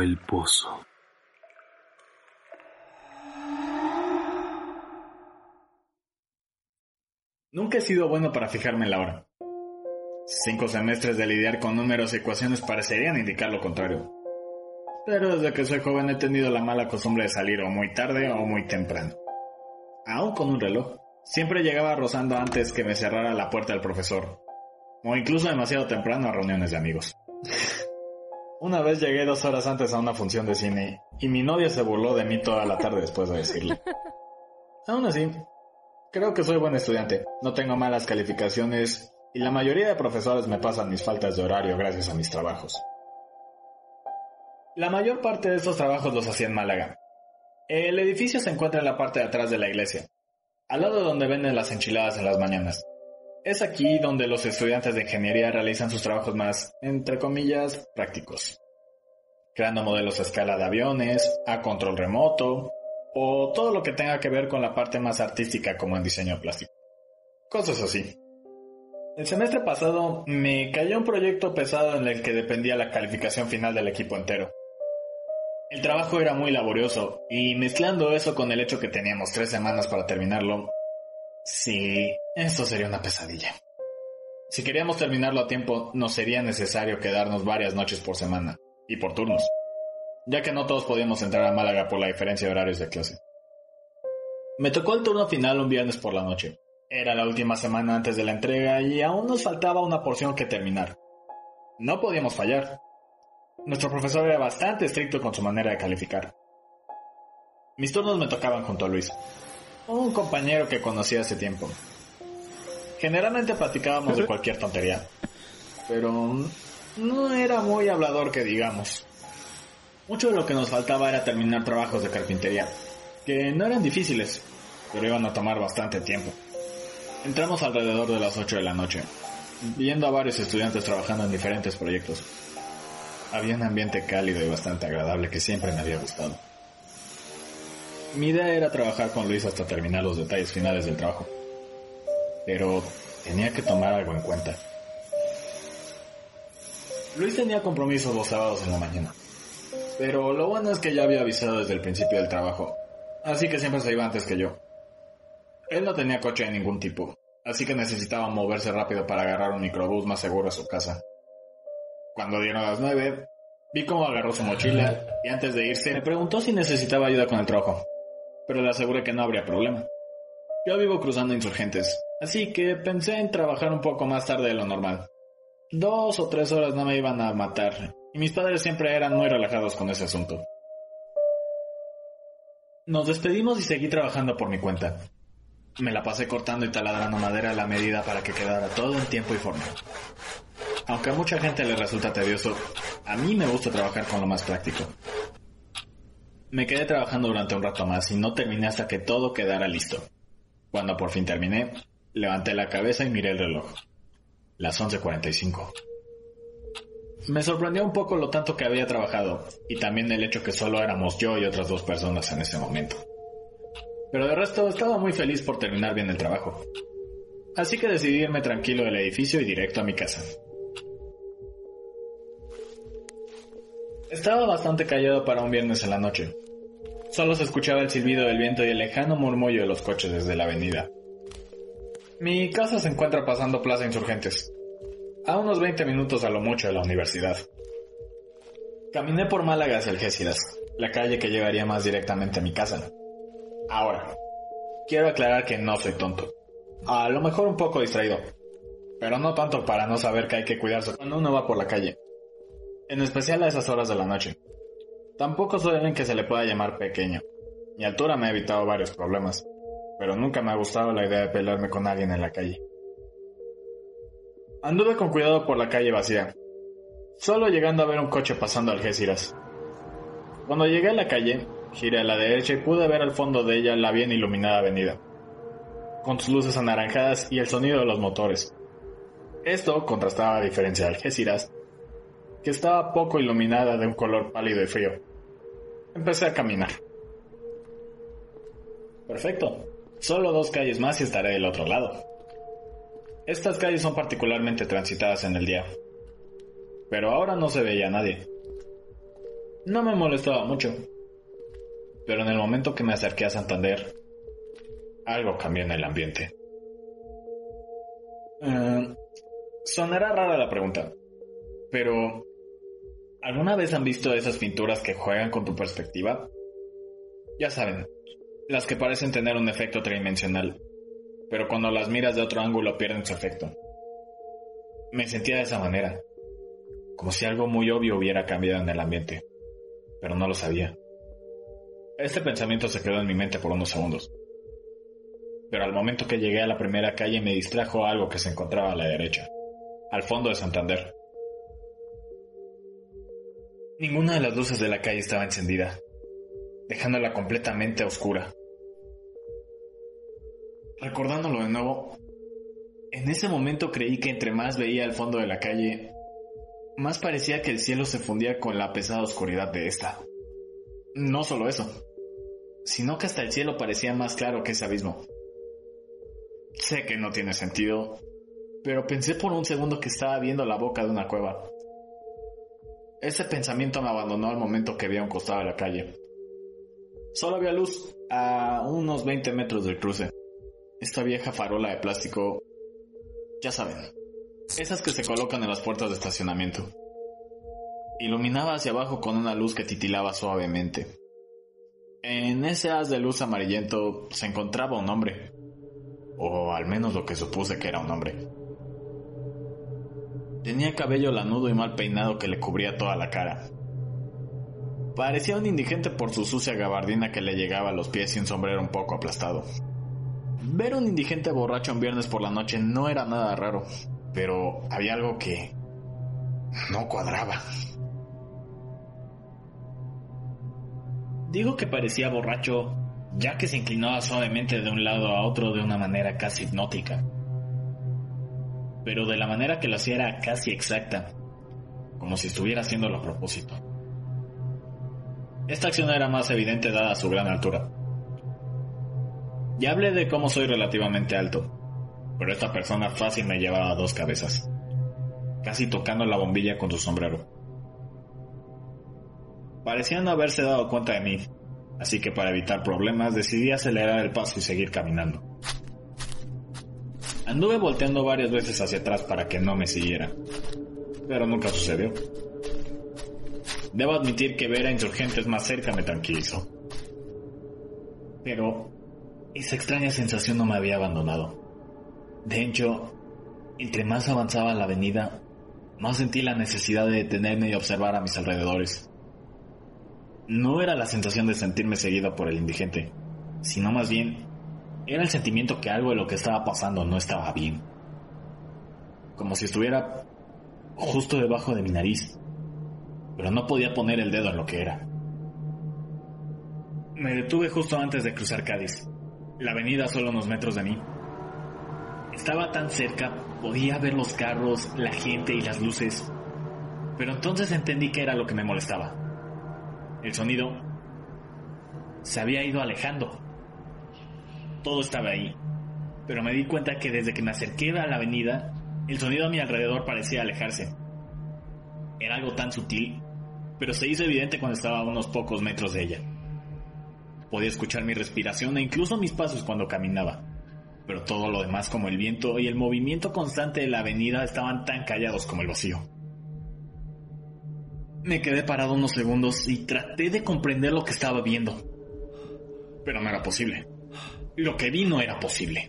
El pozo. Nunca he sido bueno para fijarme en la hora. Cinco semestres de lidiar con números y ecuaciones parecerían indicar lo contrario. Pero desde que soy joven he tenido la mala costumbre de salir o muy tarde o muy temprano. Aún con un reloj. Siempre llegaba rozando antes que me cerrara la puerta del profesor. O incluso demasiado temprano a reuniones de amigos. Una vez llegué dos horas antes a una función de cine y mi novia se burló de mí toda la tarde después de decirle. Aún así, creo que soy buen estudiante, no tengo malas calificaciones y la mayoría de profesores me pasan mis faltas de horario gracias a mis trabajos. La mayor parte de estos trabajos los hacía en Málaga. El edificio se encuentra en la parte de atrás de la iglesia, al lado donde venden las enchiladas en las mañanas. Es aquí donde los estudiantes de ingeniería realizan sus trabajos más, entre comillas, prácticos. Creando modelos a escala de aviones, a control remoto, o todo lo que tenga que ver con la parte más artística como en diseño plástico. Cosas así. El semestre pasado me cayó un proyecto pesado en el que dependía la calificación final del equipo entero. El trabajo era muy laborioso y mezclando eso con el hecho que teníamos tres semanas para terminarlo, sí, esto sería una pesadilla. Si queríamos terminarlo a tiempo, nos sería necesario quedarnos varias noches por semana, y por turnos, ya que no todos podíamos entrar a Málaga por la diferencia de horarios de clase. Me tocó el turno final un viernes por la noche. Era la última semana antes de la entrega y aún nos faltaba una porción que terminar. No podíamos fallar. Nuestro profesor era bastante estricto con su manera de calificar. Mis turnos me tocaban junto a Luis, un compañero que conocí hace tiempo. Generalmente platicábamos de cualquier tontería, pero no era muy hablador que digamos. Mucho de lo que nos faltaba era terminar trabajos de carpintería, que no eran difíciles, pero iban a tomar bastante tiempo. Entramos alrededor de las 8 de la noche, viendo a varios estudiantes trabajando en diferentes proyectos. Había un ambiente cálido y bastante agradable que siempre me había gustado. Mi idea era trabajar con Luis hasta terminar los detalles finales del trabajo. Pero tenía que tomar algo en cuenta. Luis tenía compromisos los sábados en la mañana. Pero lo bueno es que ya había avisado desde el principio del trabajo. Así que siempre se iba antes que yo. Él no tenía coche de ningún tipo. Así que necesitaba moverse rápido para agarrar un microbús más seguro a su casa. Cuando dieron las nueve, vi cómo agarró su mochila y antes de irse me preguntó si necesitaba ayuda con el trabajo. Pero le aseguré que no habría problema. Yo vivo cruzando insurgentes, así que pensé en trabajar un poco más tarde de lo normal. Dos o tres horas no me iban a matar, y mis padres siempre eran muy relajados con ese asunto. Nos despedimos y seguí trabajando por mi cuenta. Me la pasé cortando y taladrando madera a la medida para que quedara todo en tiempo y forma. Aunque a mucha gente le resulta tedioso, a mí me gusta trabajar con lo más práctico. Me quedé trabajando durante un rato más y no terminé hasta que todo quedara listo. Cuando por fin terminé, levanté la cabeza y miré el reloj. Las 11.45. Me sorprendió un poco lo tanto que había trabajado y también el hecho que solo éramos yo y otras dos personas en ese momento. Pero de resto estaba muy feliz por terminar bien el trabajo. Así que decidí irme tranquilo del edificio y directo a mi casa. Estaba bastante callado para un viernes en la noche. Solo se escuchaba el silbido del viento y el lejano murmullo de los coches desde la avenida. Mi casa se encuentra pasando Plaza Insurgentes, a unos 20 minutos a lo mucho de la universidad. Caminé por Málaga hacia Algeciras, la calle que llevaría más directamente a mi casa. Ahora, quiero aclarar que no soy tonto. A lo mejor un poco distraído, pero no tanto para no saber que hay que cuidarse cuando uno va por la calle. En especial a esas horas de la noche. Tampoco soy alguien que se le pueda llamar pequeño. Mi altura me ha evitado varios problemas, pero nunca me ha gustado la idea de pelearme con alguien en la calle. Anduve con cuidado por la calle vacía, solo llegando a ver un coche pasando Algeciras. Cuando llegué a la calle, giré a la derecha y pude ver al fondo de ella la bien iluminada avenida, con sus luces anaranjadas y el sonido de los motores. Esto contrastaba a diferencia de Algeciras, que estaba poco iluminada de un color pálido y frío. Empecé a caminar. Perfecto. Solo dos calles más y estaré del otro lado. Estas calles son particularmente transitadas en el día. Pero ahora no se veía nadie. No me molestaba mucho. Pero en el momento que me acerqué a Santander, algo cambió en el ambiente. Eh, sonará rara la pregunta, pero ¿alguna vez han visto esas pinturas que juegan con tu perspectiva? Ya saben, las que parecen tener un efecto tridimensional, pero cuando las miras de otro ángulo pierden su efecto. Me sentía de esa manera, como si algo muy obvio hubiera cambiado en el ambiente, pero no lo sabía. Este pensamiento se quedó en mi mente por unos segundos. Pero al momento que llegué a la primera calle me distrajo algo que se encontraba a la derecha, al fondo de Santander. Ninguna de las luces de la calle estaba encendida, dejándola completamente oscura. Recordándolo de nuevo, en ese momento creí que entre más veía el fondo de la calle, más parecía que el cielo se fundía con la pesada oscuridad de esta. No solo eso, sino que hasta el cielo parecía más claro que ese abismo. Sé que no tiene sentido, pero pensé por un segundo que estaba viendo la boca de una cueva. Ese pensamiento me abandonó al momento que vi a un costado de la calle. Solo había luz a unos 20 metros del cruce. Esta vieja farola de plástico, ya saben, esas que se colocan en las puertas de estacionamiento. Iluminaba hacia abajo con una luz que titilaba suavemente. En ese haz de luz amarillento se encontraba un hombre, o al menos lo que supuse que era un hombre. Tenía cabello lanudo y mal peinado que le cubría toda la cara. Parecía un indigente por su sucia gabardina que le llegaba a los pies y un sombrero un poco aplastado. Ver un indigente borracho un viernes por la noche no era nada raro, pero había algo que no cuadraba. Digo que parecía borracho, ya que se inclinaba suavemente de un lado a otro de una manera casi hipnótica. Pero de la manera que lo hacía era casi exacta, como si estuviera haciéndolo a propósito. Esta acción era más evidente dada su gran altura. Ya hablé de cómo soy relativamente alto, pero esta persona fácil me llevaba dos cabezas, casi tocando la bombilla con su sombrero. Parecía no haberse dado cuenta de mí, así que para evitar problemas decidí acelerar el paso y seguir caminando. Anduve volteando varias veces hacia atrás para que no me siguiera, pero nunca sucedió. Debo admitir que ver a insurgentes más cerca me tranquilizó. Pero esa extraña sensación no me había abandonado. De hecho, entre más avanzaba la avenida, más sentí la necesidad de detenerme y observar a mis alrededores. No era la sensación de sentirme seguido por el indigente, sino más bien era el sentimiento que algo de lo que estaba pasando no estaba bien. Como si estuviera justo debajo de mi nariz, pero no podía poner el dedo en lo que era. Me detuve justo antes de cruzar Cádiz, la avenida solo unos metros de mí. Estaba tan cerca, podía ver los carros, la gente y las luces, pero entonces entendí que era lo que me molestaba. El sonido se había ido alejando. Todo estaba ahí, pero me di cuenta que desde que me acerqué a la avenida, el sonido a mi alrededor parecía alejarse. Era algo tan sutil, pero se hizo evidente cuando estaba a unos pocos metros de ella. Podía escuchar mi respiración e incluso mis pasos cuando caminaba, pero todo lo demás como el viento y el movimiento constante de la avenida estaban tan callados como el vacío. Me quedé parado unos segundos y traté de comprender lo que estaba viendo. Pero no era posible. Lo que vi no era posible.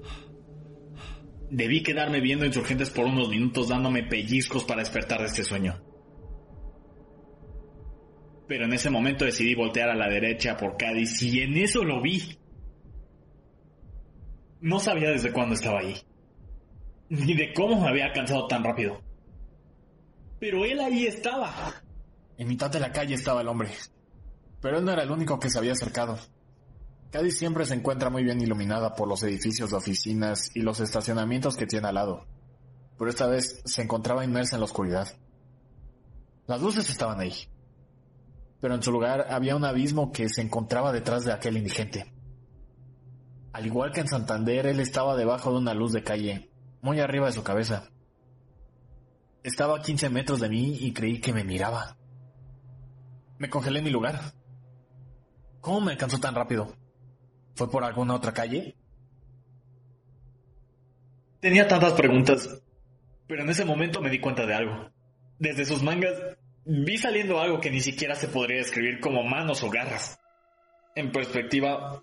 Debí quedarme viendo insurgentes por unos minutos dándome pellizcos para despertar de este sueño. Pero en ese momento decidí voltear a la derecha por Cádiz y en eso lo vi. No sabía desde cuándo estaba ahí, ni de cómo me había alcanzado tan rápido. Pero él ahí estaba. En mitad de la calle estaba el hombre. Pero él no era el único que se había acercado. Cádiz siempre se encuentra muy bien iluminada por los edificios de oficinas y los estacionamientos que tiene al lado. Pero esta vez se encontraba inmersa en la oscuridad. Las luces estaban ahí. Pero en su lugar había un abismo que se encontraba detrás de aquel indigente. Al igual que en Santander, él estaba debajo de una luz de calle, muy arriba de su cabeza. Estaba a 15 metros de mí y creí que me miraba. Me congelé en mi lugar. ¿Cómo me alcanzó tan rápido? ¿Fue por alguna otra calle? Tenía tantas preguntas, pero en ese momento me di cuenta de algo. Desde sus mangas vi saliendo algo que ni siquiera se podría describir como manos o garras. En perspectiva,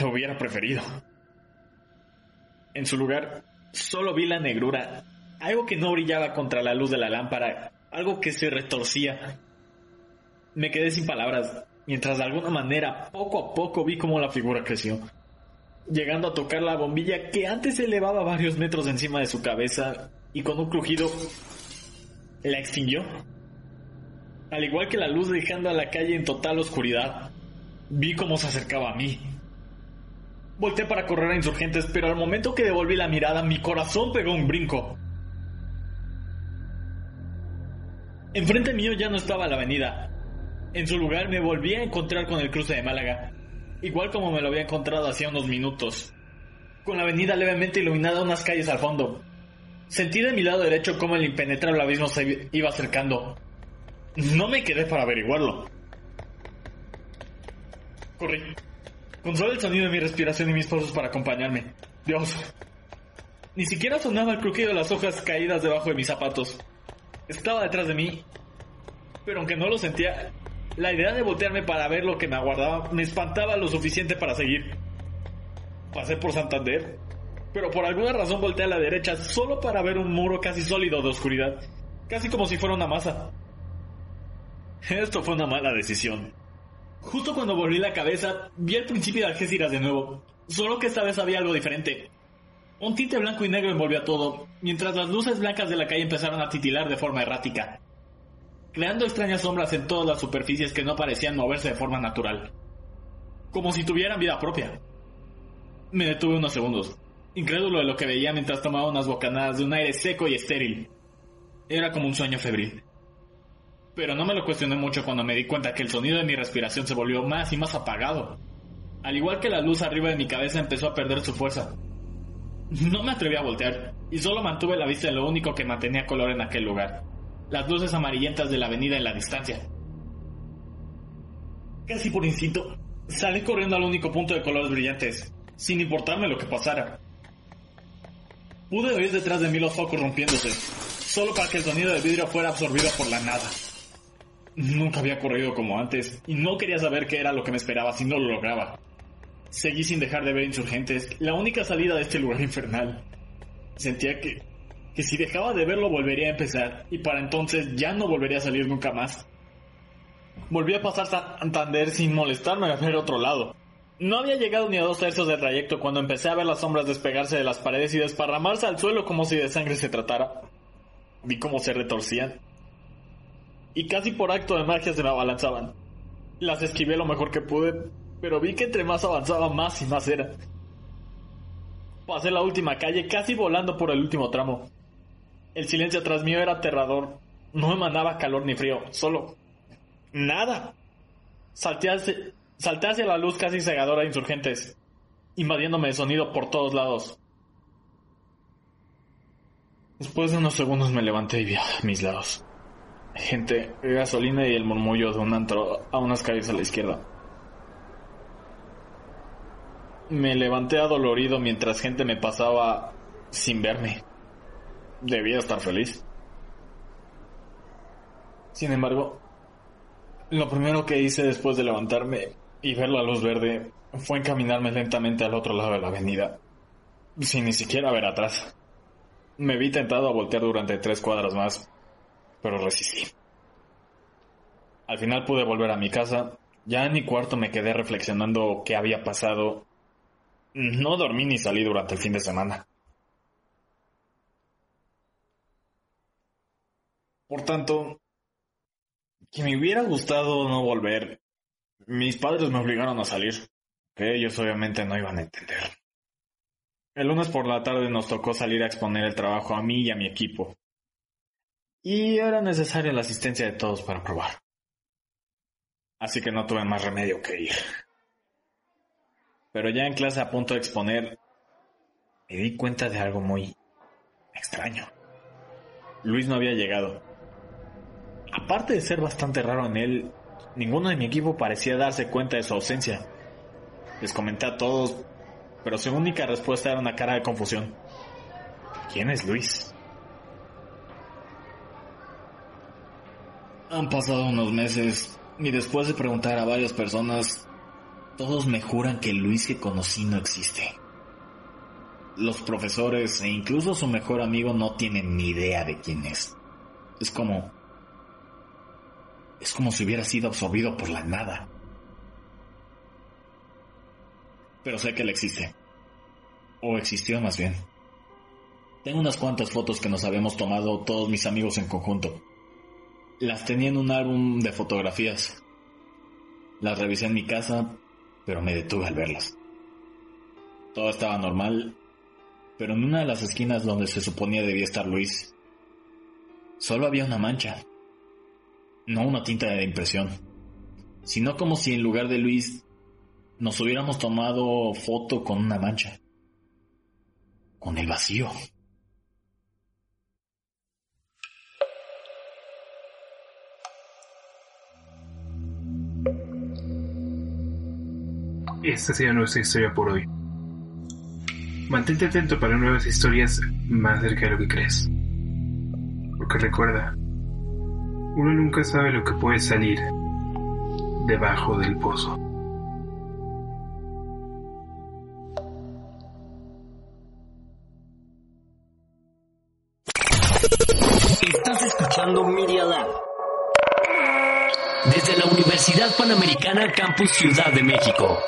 lo hubiera preferido. En su lugar, solo vi la negrura, algo que no brillaba contra la luz de la lámpara, algo que se retorcía. Me quedé sin palabras, mientras de alguna manera, poco a poco vi cómo la figura creció, llegando a tocar la bombilla que antes se elevaba varios metros encima de su cabeza y con un crujido la extinguió. Al igual que la luz dejando a la calle en total oscuridad, vi cómo se acercaba a mí, Volté para correr a insurgentes, pero al momento que devolví la mirada, mi corazón pegó un brinco. Enfrente mío ya no estaba la avenida. En su lugar me volví a encontrar con el cruce de Málaga, igual como me lo había encontrado hacía unos minutos, con la avenida levemente iluminada unas calles al fondo. Sentí de mi lado derecho cómo el impenetrable abismo se iba acercando. No me quedé para averiguarlo. Corrí. Con solo el sonido de mi respiración y mis pasos para acompañarme. Dios. Ni siquiera sonaba el crujido de las hojas caídas debajo de mis zapatos. Estaba detrás de mí. Pero aunque no lo sentía, la idea de voltearme para ver lo que me aguardaba me espantaba lo suficiente para seguir. Pasé por Santander, pero por alguna razón volteé a la derecha solo para ver un muro casi sólido de oscuridad, casi como si fuera una masa. Esto fue una mala decisión. Justo cuando volví la cabeza, vi el principio de Algeciras de nuevo, solo que esta vez había algo diferente. Un tinte blanco y negro envolvió a todo, mientras las luces blancas de la calle empezaron a titilar de forma errática, creando extrañas sombras en todas las superficies que no parecían moverse de forma natural, como si tuvieran vida propia. Me detuve unos segundos, incrédulo de lo que veía mientras tomaba unas bocanadas de un aire seco y estéril. Era como un sueño febril pero no me lo cuestioné mucho cuando me di cuenta que el sonido de mi respiración se volvió más y más apagado. Al igual que la luz arriba de mi cabeza empezó a perder su fuerza. No me atreví a voltear y solo mantuve la vista en lo único que mantenía color en aquel lugar, las luces amarillentas de la avenida en la distancia. Casi por instinto, salí corriendo al único punto de colores brillantes, sin importarme lo que pasara. Pude oír detrás de mí los focos rompiéndose, solo para que el sonido del vidrio fuera absorbido por la nada. Nunca había corrido como antes y no quería saber qué era lo que me esperaba si no lo lograba. Seguí sin dejar de ver insurgentes, la única salida de este lugar infernal. Sentía que, que si dejaba de verlo volvería a empezar y para entonces ya no volvería a salir nunca más. Volví a pasar Santander sin molestarme a ver otro lado. No había llegado ni a dos tercios del trayecto cuando empecé a ver las sombras despegarse de las paredes y desparramarse al suelo como si de sangre se tratara. Vi cómo se retorcían y casi por acto de magia se me abalanzaban. Las esquivé lo mejor que pude, pero vi que entre más avanzaba más y más era. Pasé la última calle casi volando por el último tramo. El silencio atrás mío era aterrador. No emanaba calor ni frío, solo nada. Salté hacia, salté hacia la luz casi cegadora de insurgentes, invadiéndome de sonido por todos lados. Después de unos segundos me levanté y vi a mis lados gente, gasolina y el murmullo de un antro a unas calles a la izquierda. Me levanté adolorido mientras gente me pasaba sin verme. Debía estar feliz. Sin embargo, lo primero que hice después de levantarme y ver la luz verde fue encaminarme lentamente al otro lado de la avenida, sin ni siquiera ver atrás. Me vi tentado a voltear durante tres cuadras más, pero resistí. Al final pude volver a mi casa. Ya en mi cuarto me quedé reflexionando qué había pasado. No dormí ni salí durante el fin de semana. Por tanto, que me hubiera gustado no volver. Mis padres me obligaron a salir, que ellos obviamente no iban a entender. El lunes por la tarde nos tocó salir a exponer el trabajo a mí y a mi equipo. Y era necesaria la asistencia de todos para probar. Así que no tuve más remedio que ir. Pero ya en clase a punto de exponer, me di cuenta de algo muy extraño. Luis no había llegado. Aparte de ser bastante raro en él, ninguno de mi equipo parecía darse cuenta de su ausencia. Les comenté a todos, pero su única respuesta era una cara de confusión. ¿Quién es Luis? Han pasado unos meses y después de preguntar a varias personas, todos me juran que el Luis que conocí no existe. Los profesores e incluso su mejor amigo no tienen ni idea de quién es. Es como es como si hubiera sido absorbido por la nada. Pero sé que él existe. O existió más bien. Tengo unas cuantas fotos que nos habíamos tomado todos mis amigos en conjunto. Las tenía en un álbum de fotografías. Las revisé en mi casa, pero me detuve al verlas. Todo estaba normal, pero en una de las esquinas donde se suponía debía estar Luis, solo había una mancha no una tinta de impresión, sino como si en lugar de Luis nos hubiéramos tomado foto con una mancha, con el vacío. Esta sería nuestra historia por hoy. Mantente atento para nuevas historias más cerca de lo que crees. Porque recuerda, uno nunca sabe lo que puede salir debajo del pozo. Estás escuchando Media Lab. Desde la Universidad Panamericana Campus Ciudad de México.